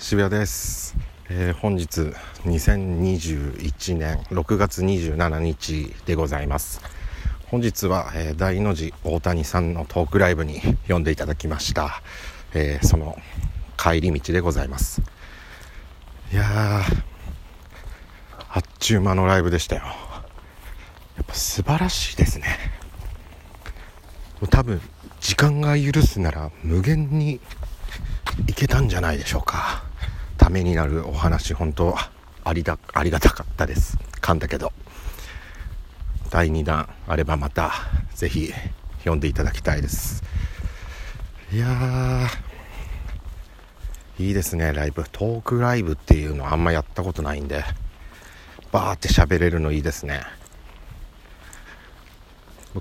渋谷です、えー本日2021年6月27日でございます。本日は、えー大の字大谷さんのトークライブに呼んでいただきました、えーその帰り道でございます。いやーあっちゅう間のライブでしたよ。やっぱ素晴らしいですね。多分時間が許すなら無限にいけたんじゃないでしょうか。ためになるお話本当ありだありがたかったです。噛んだけど。第2弾あればまたぜひ読んでいただきたいです。いやいいですねライブ。トークライブっていうのあんまやったことないんでバーって喋れるのいいですね。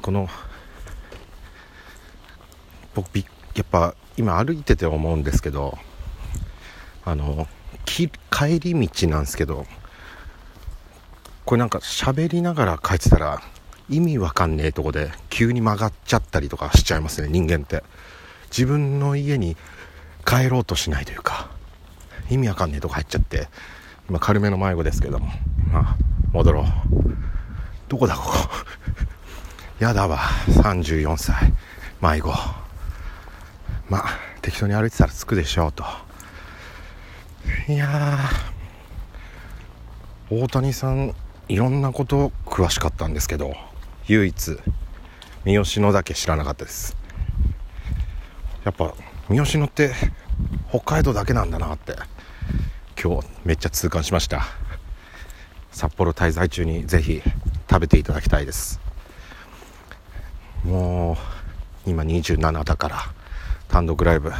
この僕やっぱ今歩いてて思うんですけどあの帰り道なんですけどこれなんか喋りながら帰ってたら意味わかんねえとこで急に曲がっちゃったりとかしちゃいますね人間って。自分の家に帰ろうとしないというか意味わかんねえとこ入っちゃって今軽めの迷子ですけどもまあ戻ろう。どこだここ？やだわ34歳迷子。まあ適当に歩いてたら着くでしょうと。いや大谷さんいろんなこと詳しかったんですけど唯一三好野だけ知らなかったです。やっぱ三好野って北海道だけなんだなって今日めっちゃ痛感しました。札幌滞在中にぜひ食べていただきたいです。もう今27だから単独ライブ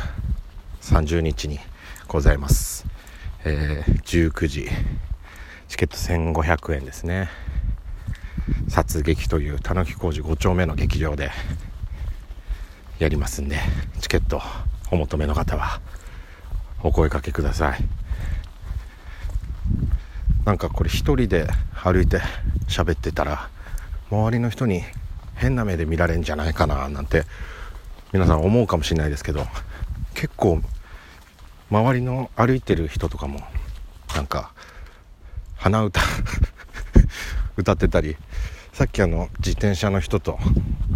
30日にございます、えー19時。チケット1500円ですね。殺撃というたぬき工事5丁目の劇場でやりますんでチケットお求めの方はお声かけください。なんかこれ一人で歩いて喋ってたら周りの人に変な目で見られるんじゃないかななんて皆さん思うかもしれないですけど結構周りの歩いてる人とかもなんか鼻歌 歌ってたりさっきあの自転車の人と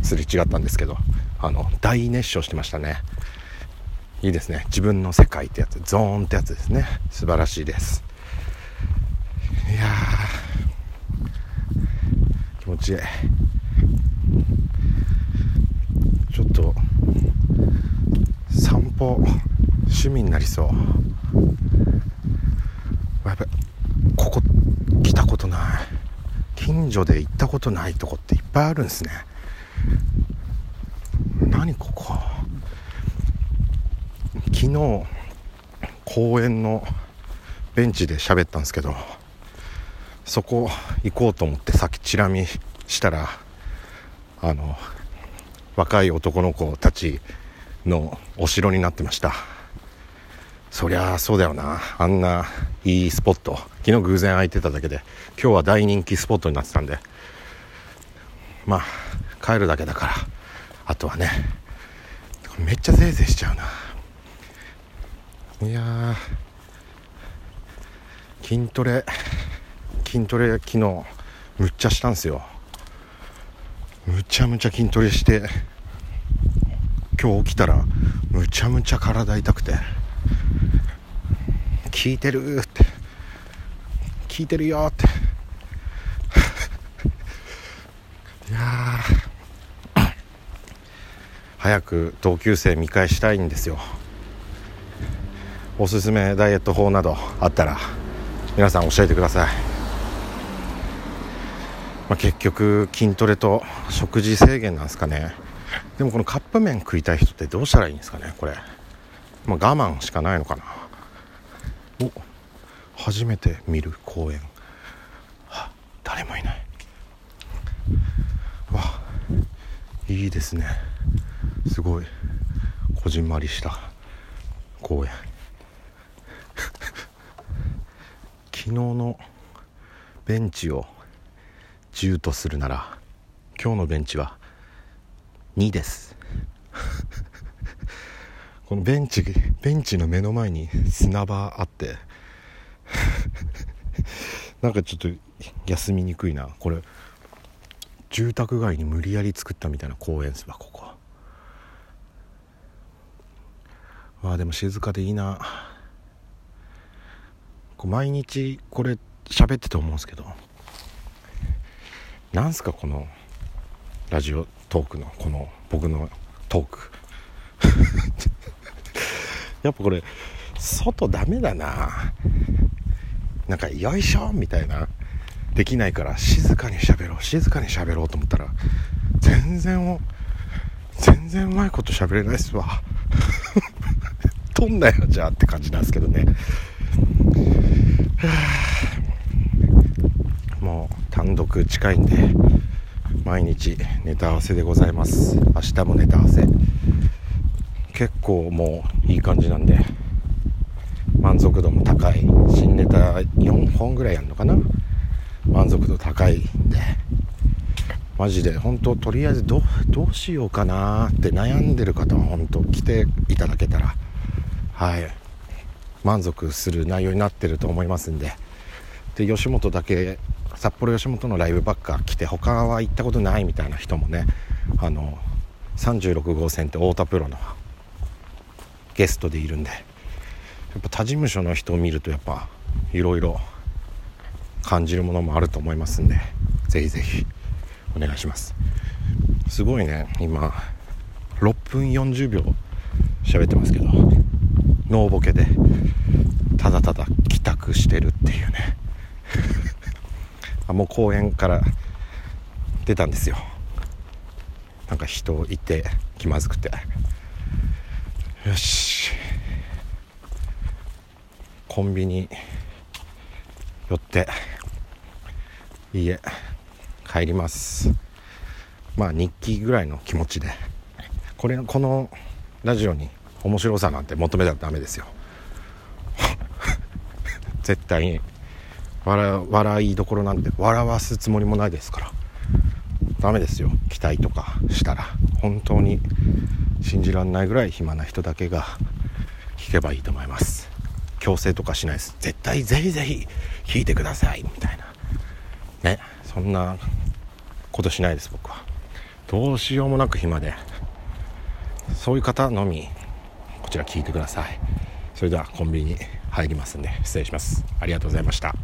すれ違ったんですけどあの大熱唱してましたね。いいですね。自分の世界ってやつ。ゾーンってやつですね。素晴らしいです。いや気持ちいい。ちょっと散歩趣味になりそう。やっぱりここ来たことない。近所で行ったことないとこっていっぱいあるんですね。何ここ？昨日公園のベンチで喋ったんですけどそこ行こうと思ってさっきチラ見したらあの若い男の子たちのお城になってました。そりゃあそうだよな。あんないいスポット。昨日偶然空いてただけで。今日は大人気スポットになってたんで。まあ帰るだけだから。あとはね。めっちゃぜいぜいしちゃうな。いや筋トレ。筋トレ昨日むっちゃしたんすよ。むちゃむちゃ筋トレして。今日起きたらむちゃむちゃ体痛くて。聞いてるって。聞いてるよって。いや早く同級生見返したいんですよ。おすすめダイエット法などあったら皆さん教えてください、まあ、結局筋トレと食事制限なんですかね。でもこのカップ麺食いたい人ってどうしたらいいんですかねこれ、まあ、我慢しかないのかな。お初めて見る公園。は誰もいない。わいいですね。すごい。こじんまりした公園。昨日のベンチを10とするなら今日のベンチは2です。このベンチベンチの目の前に砂場あって なんかちょっと休みにくいな。これ住宅街に無理やり作ったみたいな公園です。わここあでも静かでいいな。こう毎日これ喋ってて思うんですけど。なんすかこのラジオトークのこの僕のトーク。やっぱこれ外ダメだな。なんかよいしょみたいな。できないから静かに喋ろう。静かに喋ろうと思ったら全然全然うまいこと喋れないっすわ。とんなよじゃあって感じなんですけどね。もう単独近いんで毎日ネタ合わせでございます。明日もネタ合わせ。結構もういい感じなんで満足度も高い。新ネタ4本ぐらいやるのかな？満足度高いんで。マジで本当とりあえずどうしようかなって悩んでる方は本当来ていただけたらはい。満足する内容になってると思いますんで。で吉本だけ札幌吉本のライブばっか来て他は行ったことないみたいな人もねあの36号線って太田プロのゲストでいるんで。やっぱ他事務所の人を見るとやっぱいろいろ感じるものもあると思いますんでぜひぜひお願いします。すごいね今6分40秒喋ってますけどノーボケでただただ帰宅してるっていうね。あもう公園から出たんですよ。なんか人いて気まずくて。よし。コンビニ寄って家帰ります。まあ日記ぐらいの気持ちで。これこのラジオに面白さなんて求めたらダメですよ。絶対に。笑笑いどころなんて笑わすつもりもないですから。ダメですよ。期待とかしたら。本当に信じらんないぐらい暇な人だけが弾けばいいと思います。強制とかしないです。絶対ぜひぜひ弾いてくださいみたいな。ね。そんなことしないです僕は。どうしようもなく暇で。そういう方のみこちら聞いてください。それではコンビニに入りますんで失礼します。ありがとうございました。